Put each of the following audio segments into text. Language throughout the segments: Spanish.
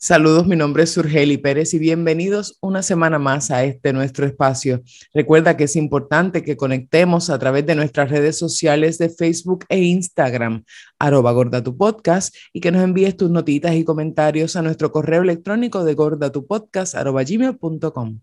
Saludos, mi nombre es Surgeli Pérez y bienvenidos una semana más a este nuestro espacio. Recuerda que es importante que conectemos a través de nuestras redes sociales de Facebook e Instagram, arroba gorda tu podcast, y que nos envíes tus notitas y comentarios a nuestro correo electrónico de gordatupodcast arroba gmail.com.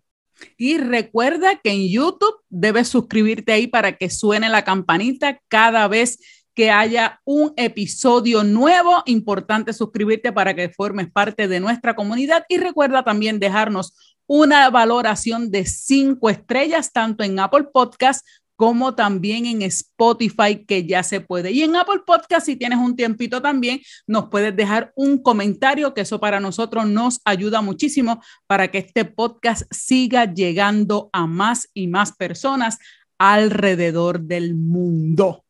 Y recuerda que en YouTube debes suscribirte ahí para que suene la campanita cada vez que haya un episodio nuevo. Importante suscribirte para que formes parte de nuestra comunidad y recuerda también dejarnos una valoración de cinco estrellas tanto en Apple Podcast como también en Spotify, que ya se puede. Y en Apple Podcast, si tienes un tiempito también, nos puedes dejar un comentario, que eso para nosotros nos ayuda muchísimo para que este podcast siga llegando a más y más personas alrededor del mundo.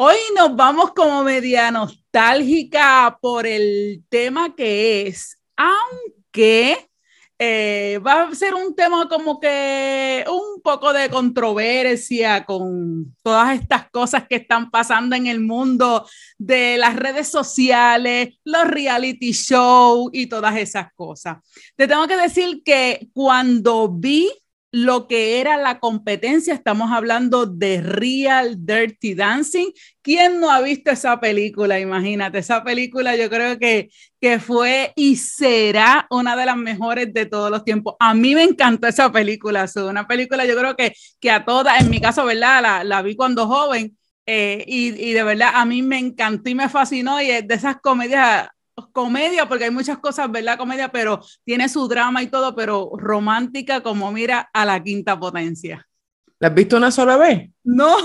Hoy nos vamos como media nostálgica por el tema que es, aunque eh, va a ser un tema como que un poco de controversia con todas estas cosas que están pasando en el mundo de las redes sociales, los reality shows y todas esas cosas. Te tengo que decir que cuando vi lo que era la competencia. Estamos hablando de Real Dirty Dancing. ¿Quién no ha visto esa película? Imagínate, esa película yo creo que, que fue y será una de las mejores de todos los tiempos. A mí me encantó esa película, es una película yo creo que, que a todas, en mi caso, ¿verdad? La, la vi cuando joven. Eh, y, y, de verdad a mí me encantó y me fascinó y es de esas comedias comedia, porque hay muchas cosas, ¿verdad? Comedia, pero tiene su drama y todo, pero romántica como mira a la quinta potencia. ¿La has visto una sola vez? No.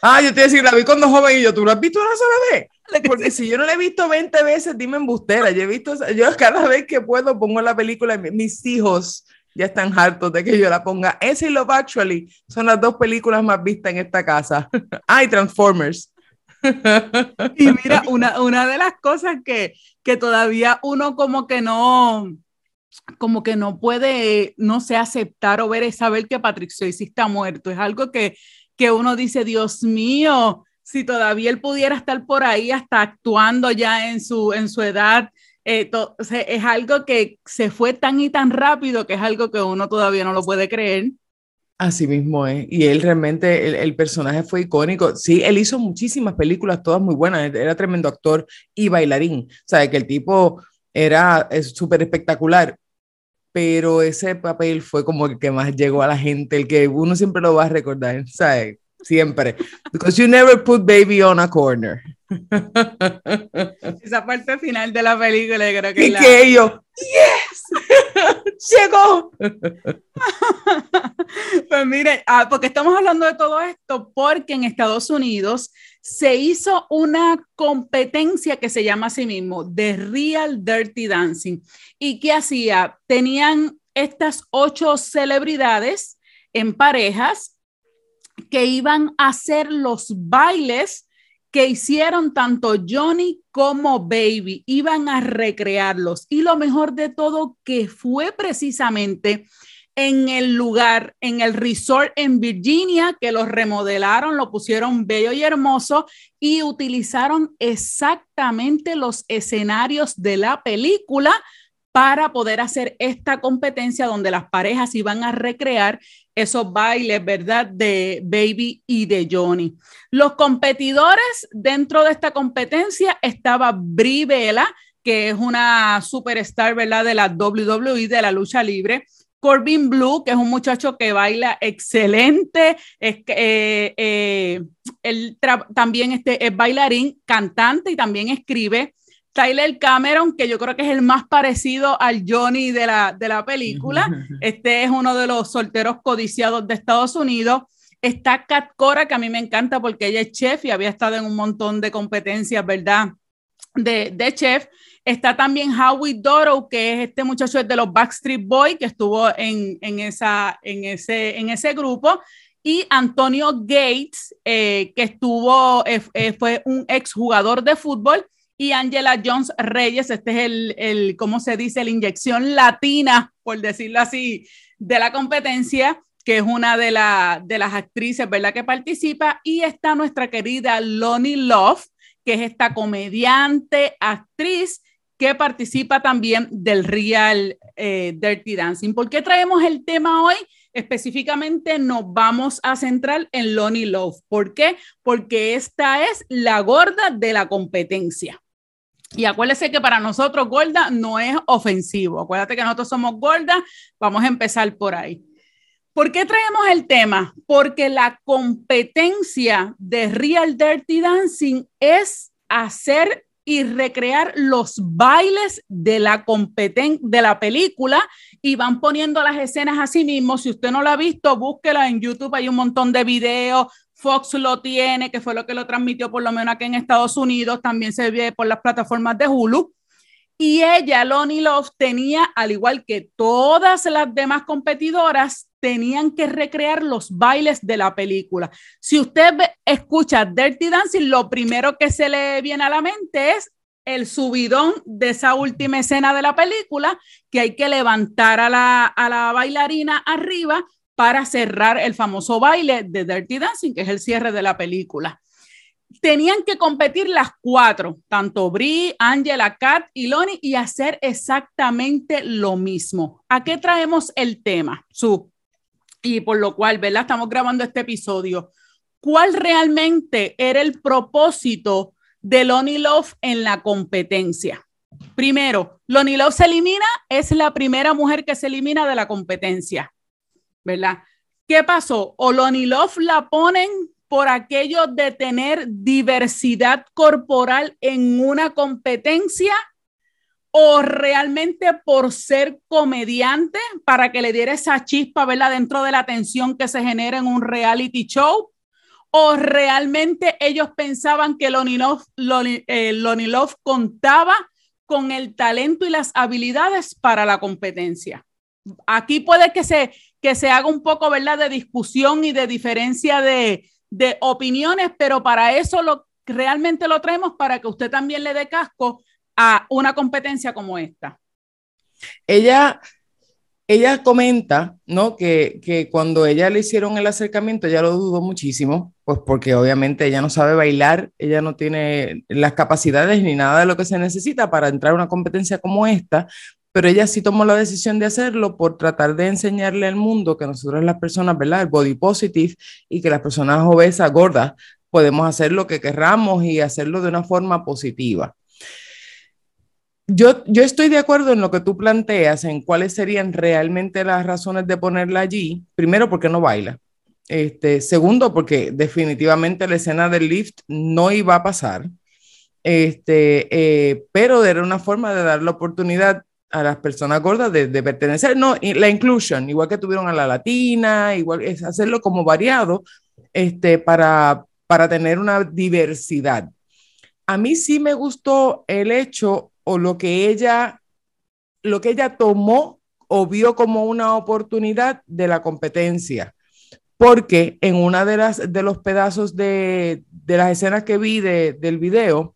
Ah, yo te decir, la vi cuando joven y yo, ¿tú la has visto una sola vez? Porque si yo no la he visto 20 veces, dime embustera. Yo he visto, yo cada vez que puedo pongo la película, mis hijos ya están hartos de que yo la ponga. Esa y Love Actually son las dos películas más vistas en esta casa. ah, y Transformers. Y mira, una, una de las cosas que, que todavía uno como que no, como que no puede, no sé, aceptar o ver es saber que Patrick Swayze está muerto. Es algo que, que uno dice, Dios mío, si todavía él pudiera estar por ahí hasta actuando ya en su, en su edad, eh, es algo que se fue tan y tan rápido que es algo que uno todavía no lo puede creer. Así mismo es. Y él realmente, el, personaje fue icónico. Sí, él hizo muchísimas películas, todas muy buenas. Era tremendo actor y bailarín. O sea, que el tipo era súper espectacular. Pero ese papel fue como el que más llegó a la gente, el que uno siempre lo va a recordar. ¿Sabes? Siempre. Because you never put baby on a corner. Esa parte final de la película, yo creo que. Y que ellos, ¡Yes! ¡Llegó! pues mire, ah, porque estamos hablando de todo esto, porque en Estados Unidos se hizo una competencia que se llama a sí mismo The Real Dirty Dancing. ¿Y qué hacía? Tenían estas ocho celebridades en parejas que iban a hacer los bailes que hicieron tanto Johnny como Baby, iban a recrearlos. Y lo mejor de todo, que fue precisamente en el lugar, en el resort en Virginia, que los remodelaron, lo pusieron bello y hermoso y utilizaron exactamente los escenarios de la película para poder hacer esta competencia donde las parejas iban a recrear esos bailes, ¿verdad? De Baby y de Johnny. Los competidores dentro de esta competencia estaba Brie Bella, que es una superstar, ¿verdad? De la WWE, de la lucha libre. Corbin Blue, que es un muchacho que baila excelente, es, eh, eh, él también este, es bailarín, cantante y también escribe. Tyler Cameron, que yo creo que es el más parecido al Johnny de la, de la película. Este es uno de los solteros codiciados de Estados Unidos. Está Kat Cora, que a mí me encanta porque ella es chef y había estado en un montón de competencias, ¿verdad? De, de chef. Está también Howie Doro, que es este muchacho de los Backstreet Boys, que estuvo en, en, esa, en, ese, en ese grupo. y Antonio Gates, eh, que estuvo, eh, eh, fue un exjugador de fútbol, y Angela Jones Reyes, este es el, el, ¿cómo se dice? La inyección latina, por decirlo así, de la competencia, que es una de, de las actrices, ¿verdad? Que participa, y está nuestra querida Lonnie Love, que es esta comediante, actriz, que participa también del Real Dirty Dancing. ¿Por qué traemos el tema hoy? específicamente nos vamos a centrar en Lonnie Love. ¿Por qué? Porque esta es la gorda de la competencia. Y acuérdese que para nosotros gorda no es ofensivo. Acuérdate que nosotros somos gorda. Vamos a empezar por ahí. ¿Por qué traemos el tema? Porque la competencia de Real Dirty Dancing es hacer y recrear los bailes de la de la película y van poniendo las escenas así mismo. Si usted no lo ha visto, búsquela en YouTube, hay un montón de videos. Fox lo tiene, que fue lo que lo transmitió por lo menos aquí en Estados Unidos, también se ve por las plataformas de Hulu. Y ella, Lonnie Love, tenía, al igual que todas las demás competidoras, tenían que recrear los bailes de la película. Si usted escucha Dirty Dancing, lo primero que se le viene a la mente es el subidón de esa última escena de la película, que hay que levantar a la, a la bailarina arriba para cerrar el famoso baile de Dirty Dancing, que es el cierre de la película tenían que competir las cuatro, tanto Brie, Angela, Kat y Lonnie, y hacer exactamente lo mismo. ¿A qué traemos el tema, Su? Y por lo cual, ¿verdad? Estamos grabando este episodio. ¿Cuál realmente era el propósito de Lonnie Love en la competencia? Primero, Lonnie Love se elimina, es la primera mujer que se elimina de la competencia, ¿verdad? ¿Qué pasó? O Lonnie Love la ponen por aquello de tener diversidad corporal en una competencia o realmente por ser comediante para que le diera esa chispa, ¿verdad? Dentro de la tensión que se genera en un reality show. ¿O realmente ellos pensaban que Lonnie Love, eh, contaba con el talento y las habilidades para la competencia? Aquí puede que se, que se haga un poco, ¿verdad?, de discusión y de diferencia de, de opiniones, pero para eso lo, realmente lo traemos para que usted también le dé casco a una competencia como esta. Ella, ella comenta, ¿no? Que, que cuando ella le hicieron el acercamiento, ella lo dudó muchísimo, pues porque obviamente ella no sabe bailar, ella no tiene las capacidades ni nada de lo que se necesita para entrar a una competencia como esta, pero ella sí tomó la decisión de hacerlo por tratar de enseñarle al mundo que nosotros las personas, ¿verdad? El body positive y que las personas obesas, gordas, podemos hacer lo que querramos y hacerlo de una forma positiva. Yo, yo estoy de acuerdo en lo que tú planteas, en cuáles serían realmente las razones de ponerla allí. Primero, porque no baila. Este, segundo, porque definitivamente la escena del lift no iba a pasar. Este, eh, pero era una forma de dar la oportunidad a las personas gordas de, pertenecer, no, la inclusion, igual que tuvieron a la latina, igual es hacerlo como variado, este, para, para tener una diversidad. A mí sí me gustó el hecho o lo que ella, lo que ella tomó o vio como una oportunidad de la competencia, porque en una de las de los pedazos de, de las escenas que vi de, del video,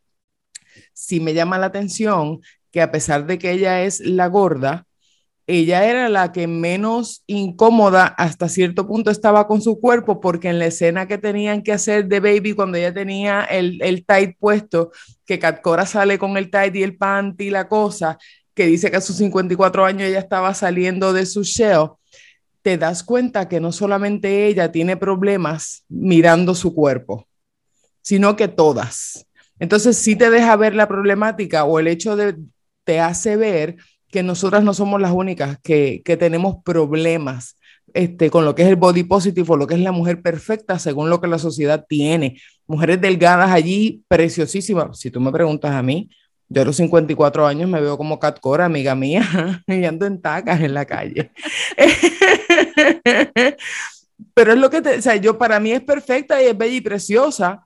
sí me llama la atención que a pesar de que ella es la gorda, ella era la que menos incómoda hasta cierto punto estaba con su cuerpo, porque en la escena que tenían que hacer de Baby, cuando ella tenía el, el tight puesto, que Catcora sale con el tight y el panty y la cosa, que dice que a sus 54 años ella estaba saliendo de su shell, te das cuenta que no solamente ella tiene problemas mirando su cuerpo, sino que todas. Entonces sí te deja ver la problemática o el hecho de, te hace ver que nosotras no somos las únicas que, tenemos problemas este, con lo que es el body positive o lo que es la mujer perfecta según lo que la sociedad tiene. Mujeres delgadas allí, preciosísimas. Si tú me preguntas a mí, yo a los 54 años me veo como Cat Cora, amiga mía, y ando en tacas en la calle. pero es lo que te, o sea, yo para mí es perfecta y es bella y preciosa,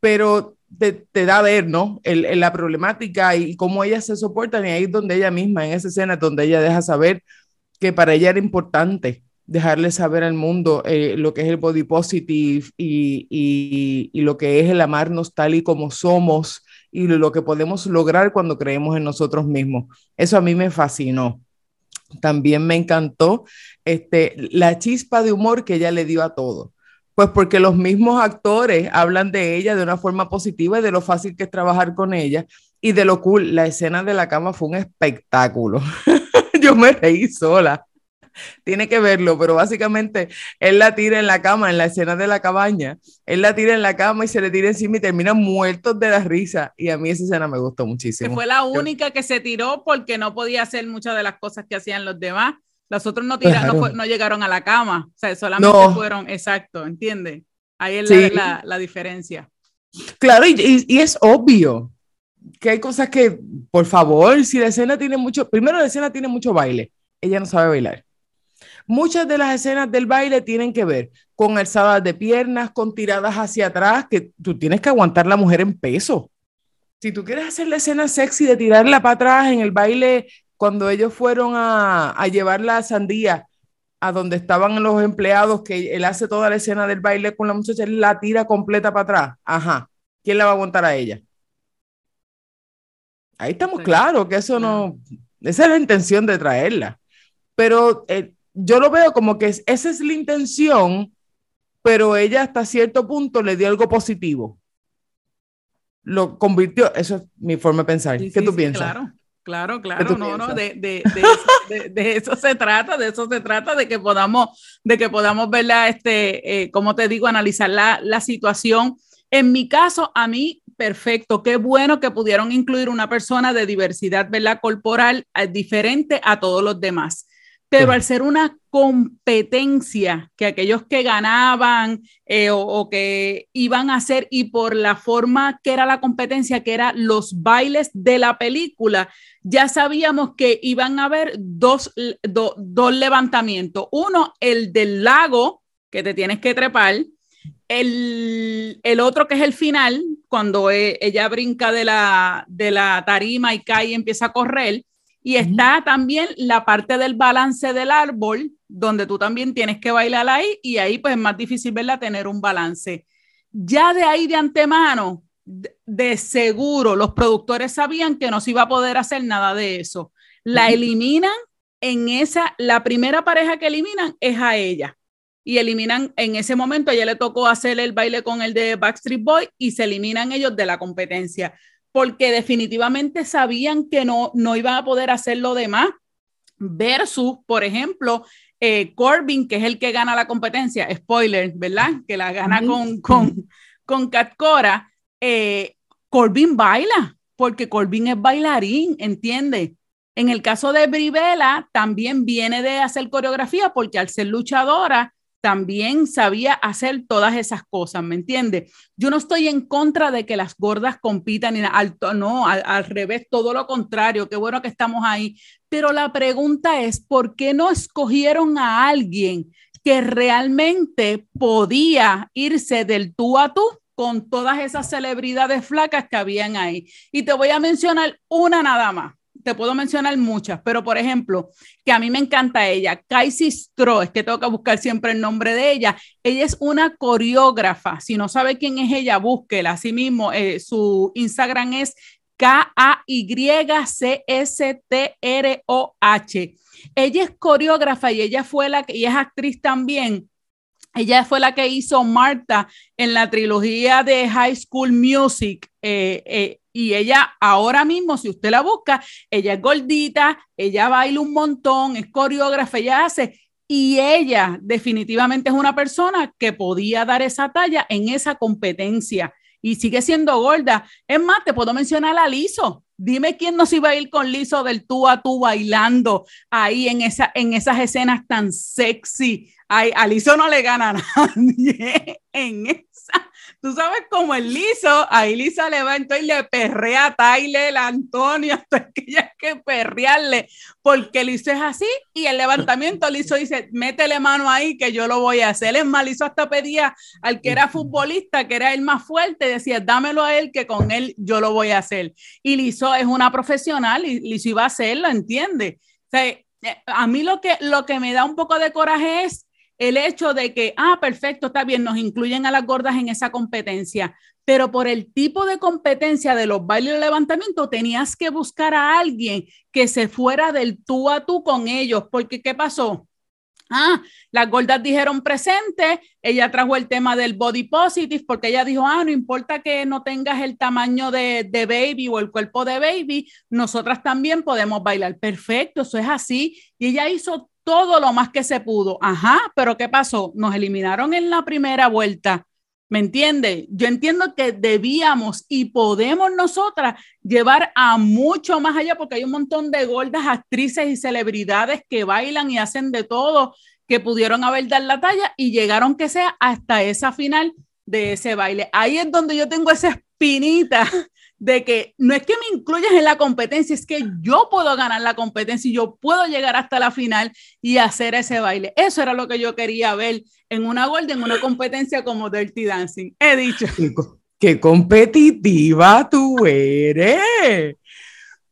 pero te, da a ver, ¿no? El, la problemática y cómo ellas se soportan y ahí es donde ella misma, en esa escena, donde ella deja saber que para ella era importante dejarle saber al mundo eh, lo que es el body positive y, y, y, lo que es el amarnos tal y como somos y lo que podemos lograr cuando creemos en nosotros mismos. Eso a mí me fascinó. También me encantó este, la chispa de humor que ella le dio a todo. Pues porque los mismos actores hablan de ella de una forma positiva y de lo fácil que es trabajar con ella y de lo cool. La escena de la cama fue un espectáculo. Yo me reí sola tiene que verlo, pero básicamente él la tira en la cama, en la escena de la cabaña, él la tira en la cama y se le tira encima y termina muertos de la risa. Y a mí esa escena me gustó muchísimo. Que fue la única que se tiró porque no podía hacer muchas de las cosas que hacían los demás. Los otros no, tiraron, no, llegaron a la cama, o sea, solamente fueron, exacto, ¿entiendes? Ahí es la, la, diferencia. Claro, y, y es obvio que hay cosas que, por favor, si la escena tiene mucho, primero la escena tiene mucho baile, ella no sabe bailar. Muchas de las escenas del baile tienen que ver con alzadas de piernas, con tiradas hacia atrás, que tú tienes que aguantar la mujer en peso. Si tú quieres hacer la escena sexy de tirarla para atrás en el baile, cuando ellos fueron a, a llevar la sandía a donde estaban los empleados, que él hace toda la escena del baile con la muchacha, él la tira completa para atrás. Ajá. ¿Quién la va a aguantar a ella? Ahí estamos claros que eso no, esa es la intención de traerla. Pero eh, yo lo veo como que esa es la intención, pero ella hasta cierto punto le dio algo positivo. Lo convirtió, eso es mi forma de pensar. ¿Qué tú piensas? Claro. Claro, claro, no, no, de, de, de, eso, se trata, de eso se trata, de que podamos, de que podamos verla, este, eh, como te digo, analizar la, la situación. En mi caso, a mí, perfecto, qué bueno que pudieron incluir una persona de diversidad, ¿verdad? Corporal eh, diferente a todos los demás pero al ser una competencia que aquellos que ganaban eh, o, que iban a hacer y por la forma que era la competencia, que era los bailes de la película, ya sabíamos que iban a haber dos, dos levantamientos. Uno, el del lago, que te tienes que trepar. El, el otro que es el final, cuando e, ella brinca de la, de la tarima y cae y empieza a correr y está también la parte del balance del árbol, donde tú también tienes que bailar ahí y ahí pues es más difícil verla tener un balance. Ya de ahí de antemano, de, seguro, los productores sabían que no se iba a poder hacer nada de eso. La eliminan en esa, la primera pareja que eliminan es a ella. Y eliminan, en ese momento a ella le tocó hacer el baile con el de Backstreet Boy y se eliminan ellos de la competencia porque definitivamente sabían que no, no iban a poder hacer lo demás, versus, por ejemplo, eh, Corbin, que es el que gana la competencia, spoiler, ¿verdad? Que la gana con, con, con Cat Cora, eh, Corbin baila, porque Corbin es bailarín, ¿entiende? En el caso de Brivela, también viene de hacer coreografía, porque al ser luchadora, también sabía hacer todas esas cosas, ¿me entiendes? Yo no estoy en contra de que las gordas compitan, ni al, no, al, revés, todo lo contrario, qué bueno que estamos ahí, pero la pregunta es, ¿por qué no escogieron a alguien que realmente podía irse del tú a tú con todas esas celebridades flacas que habían ahí? Y te voy a mencionar una nada más te puedo mencionar muchas, pero por ejemplo, que a mí me encanta ella, Kaisi Stro, es que tengo que buscar siempre el nombre de ella. Ella es una coreógrafa. Si no sabe quién es ella, búsquela. Así mismo, eh, su Instagram es K-A-Y-C-S-T-R-O-H. Ella es coreógrafa y ella fue la que, y es actriz también. Ella fue la que hizo Marta en la trilogía de High School Music. Eh, eh, y ella ahora mismo, si usted la busca, ella es gordita, ella baila un montón, es coreógrafa, ella hace, y ella definitivamente es una persona que podía dar esa talla en esa competencia y sigue siendo gorda. Es más, te puedo mencionar a Lizo. Dime quién nos iba a ir con Lizo del tú a tú bailando ahí en, en esas escenas tan sexy. Ay, a Lizo no le gana a nadie en tú sabes como el liso, ahí Lisa levantó y le perrea a Tyler, Antonio, hasta que ya que perrearle, porque Liso es así y el levantamiento Liso dice, métele mano ahí que yo lo voy a hacer. Es más, Liso hasta pedía al que era futbolista, que era el más fuerte, decía, dámelo a él que con él yo lo voy a hacer. Y Liso es una profesional y Liso iba a hacerlo, ¿entiende? O sea, eh, a mí lo que, lo que me da un poco de coraje es el hecho de que, ah, perfecto, está bien, nos incluyen a las gordas en esa competencia, pero por el tipo de competencia de los bailes de levantamiento tenías que buscar a alguien que se fuera del tú a tú con ellos, porque ¿qué pasó? Ah, las gordas dijeron presente, ella trajo el tema del body positive porque ella dijo, ah, no importa que no tengas el tamaño de, de, baby o el cuerpo de baby, nosotras también podemos bailar. Perfecto, eso es así. Y ella hizo todo lo más que se pudo. Ajá, pero ¿qué pasó? Nos eliminaron en la primera vuelta. ¿Me entiende? Yo entiendo que debíamos y podemos nosotras llevar a mucho más allá porque hay un montón de gordas actrices y celebridades que bailan y hacen de todo, que pudieron haber dado la talla y llegaron que sea hasta esa final de ese baile. Ahí es donde yo tengo esa espinita de que no es que me incluyas en la competencia, es que yo puedo ganar la competencia y yo puedo llegar hasta la final y hacer ese baile. Eso era lo que yo quería ver en una Gold, en una competencia como Dirty Dancing. He dicho. Qué, competitiva tú eres.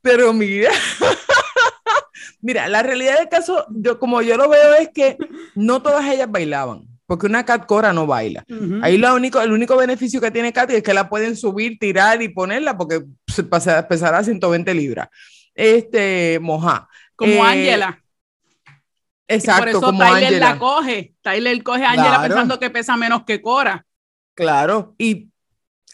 Pero mira, mira, la realidad del caso, yo como yo lo veo es que no todas ellas bailaban porque una cat cora no baila. Ahí lo único, el único beneficio que tiene Katy es que la pueden subir, tirar y ponerla porque pesará 120 libras. Este, moja. Como Ángela. Eh, exacto, por eso como Tyler la coge. Tyler coge a Ángela pensando que pesa menos que Cora. Claro, y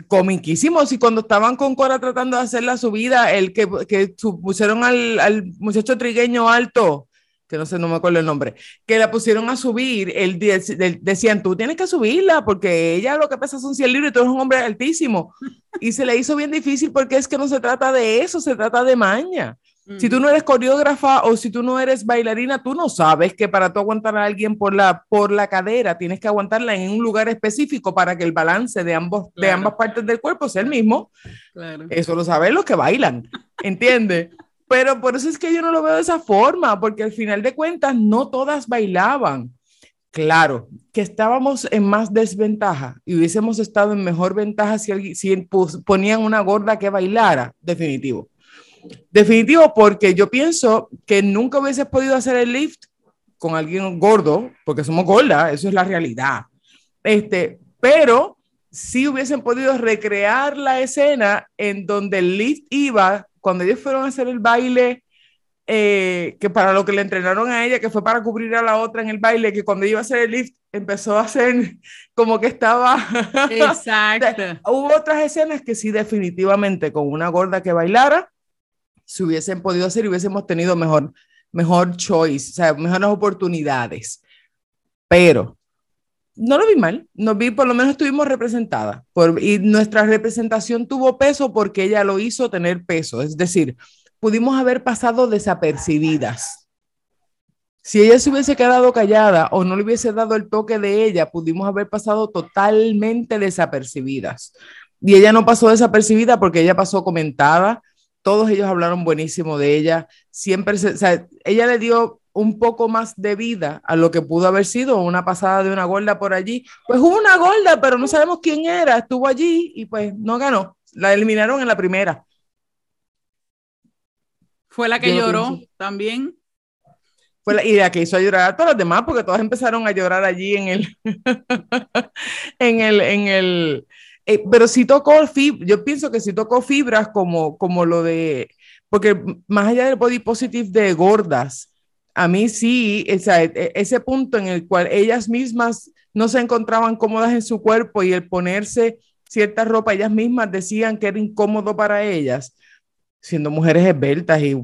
comiquísimos. Y cuando estaban con Cora tratando de hacer la subida, el que, que pusieron al, al muchacho trigueño alto, que no sé, no me acuerdo el nombre, que la pusieron a subir, el, decían, tú tienes que subirla porque ella lo que pesa son 100 libras y tú eres un hombre altísimo. Y se le hizo bien difícil porque es que no se trata de eso, se trata de maña. Si tú no eres coreógrafa o si tú no eres bailarina, tú no sabes que para tú aguantar a alguien por la, por la cadera, tienes que aguantarla en un lugar específico para que el balance de, ambos, de ambas partes del cuerpo sea el mismo. Eso lo saben los que bailan, ¿entiendes? Pero por eso es que yo no lo veo de esa forma, porque al final de cuentas no todas bailaban. Claro, que estábamos en más desventaja y hubiésemos estado en mejor ventaja si, si ponían una gorda que bailara, definitivo. Definitivo, porque yo pienso que nunca hubieses podido hacer el lift con alguien gordo, porque somos gordas, eso es la realidad. Este, pero sí hubiesen podido recrear la escena en donde el lift iba cuando ellos fueron a hacer el baile, eh, que para lo que le entrenaron a ella, que fue para cubrir a la otra en el baile, que cuando iba a hacer el lift empezó a hacer como que estaba... Exacto. Hubo otras escenas que sí definitivamente con una gorda que bailara, se hubiesen podido hacer y hubiésemos tenido mejor, mejor choice, o sea, mejores oportunidades. Pero no lo vi mal, no vi, por lo menos estuvimos representadas por, y nuestra representación tuvo peso porque ella lo hizo tener peso, es decir, pudimos haber pasado desapercibidas. Si ella se hubiese quedado callada o no le hubiese dado el toque de ella, pudimos haber pasado totalmente desapercibidas. Y ella no pasó desapercibida porque ella pasó comentada, todos ellos hablaron buenísimo de ella, siempre, se, ella le dio un poco más de vida a lo que pudo haber sido una pasada de una gorda por allí. Pues hubo una gorda, pero no sabemos quién era, estuvo allí y pues no ganó. La eliminaron en la primera. Fue la que lloró también. Fue la, y la que hizo llorar a todas las demás, porque todas empezaron a llorar allí en el, en el, en el, eh, pero si tocó yo pienso que si tocó fibras como, como lo de, porque más allá del body positive de gordas, a mí sí, e, e, ese punto en el cual ellas mismas no se encontraban cómodas en su cuerpo y el ponerse cierta ropa, ellas mismas decían que era incómodo para ellas, siendo mujeres esbeltas y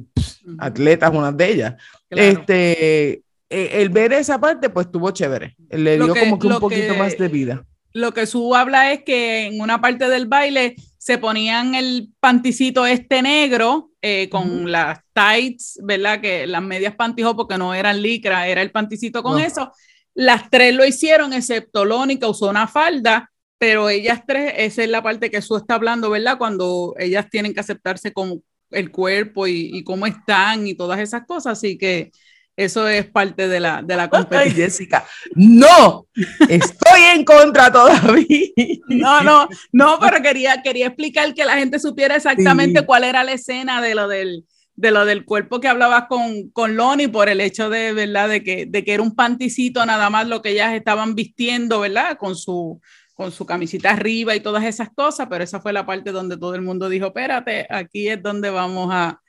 atletas, unas de ellas. Este, e, el ver esa parte, pues estuvo chévere. Le dio como que un poquito más de vida. Lo que su habla es que en una parte del baile se ponían el panticito este negro eh, con las tights, ¿verdad? Que las medias pantijo porque no eran licra, era el panticito con eso. Las tres lo hicieron, excepto Lónica usó una falda, pero ellas tres, esa es la parte que Su está hablando, ¿verdad? Cuando ellas tienen que aceptarse con el cuerpo y, y cómo están y todas esas cosas. Así que eso es parte de la, de la competencia. Jessica, no, estoy en contra todavía. No, no, no, pero quería, quería explicar que la gente supiera exactamente cuál era la escena de lo del, de lo del cuerpo que hablabas con, con Loni por el hecho de, ¿verdad? De que, de que era un panticito nada más lo que ellas estaban vistiendo, ¿verdad? Con su, con su camisita arriba y todas esas cosas, pero esa fue la parte donde todo el mundo dijo, espérate, aquí es donde vamos a,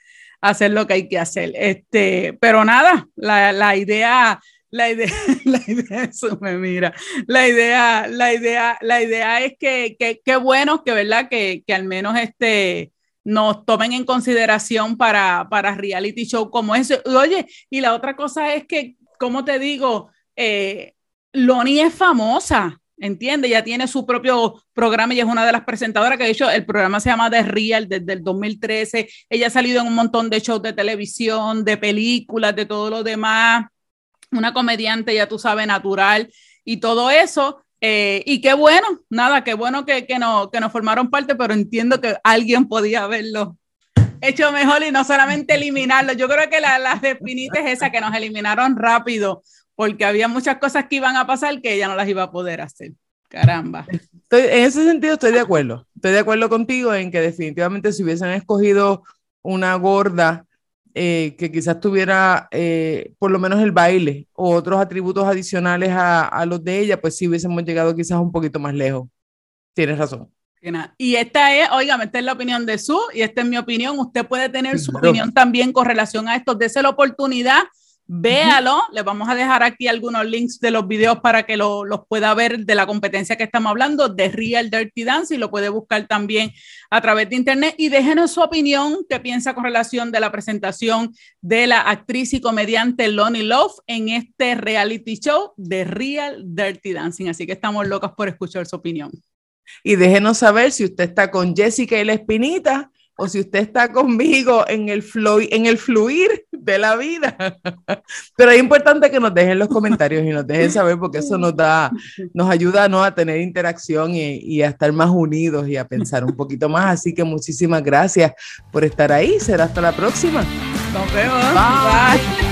hacer lo que hay que hacer. Este, pero nada, la, la idea, la idea, la idea, eso me mira, la idea, la idea, la idea es que, qué bueno que, ¿verdad? Que, que al menos este, nos tomen en consideración para, para reality show como ese. Oye, y la otra cosa es que, como te digo, eh, Loni es famosa, ¿entiende? Ya tiene su propio programa y es una de las presentadoras que ha dicho, el programa se llama The Real desde el 2013. Ella ha salido en un montón de shows de televisión, de películas, de todo lo demás. Una comediante, ya tú sabes, natural y todo eso. Eh, y qué bueno, nada, qué bueno que, que, no, que nos formaron parte, pero entiendo que alguien podía haberlo hecho mejor y no solamente eliminarlo. Yo creo que la, las de es que nos eliminaron rápido, porque había muchas cosas que iban a pasar que ella no las iba a poder hacer. Caramba. en ese sentido estoy de acuerdo. Estoy de acuerdo contigo en que definitivamente si hubiesen escogido una gorda eh, que quizás tuviera eh, por lo menos el baile o otros atributos adicionales a, a, los de ella, pues sí hubiésemos llegado quizás un poquito más lejos. Tienes razón. Y esta es, oiga, esta es la opinión de Su y esta es mi opinión. Usted puede tener su opinión también con relación a esto. Dese la oportunidad Véalo, les vamos a dejar aquí algunos links de los videos para que los pueda ver de la competencia que estamos hablando, de Real Dirty Dance, y lo puede buscar también a través de internet. Y déjenos su opinión, qué piensa con relación de la presentación de la actriz y comediante Lonnie Love en este reality show de Real Dirty Dancing. Así que estamos locos por escuchar su opinión. Y déjenos saber si usted está con Jessica y la Espinita o si usted está conmigo en el, en el fluir de la vida. Pero es importante que nos dejen los comentarios y nos dejen saber porque eso nos da, nos ayuda ¿no? a tener interacción y, y a estar más unidos y a pensar un poquito más. Así que muchísimas gracias por estar ahí. Será hasta la próxima. Nos vemos. Bye.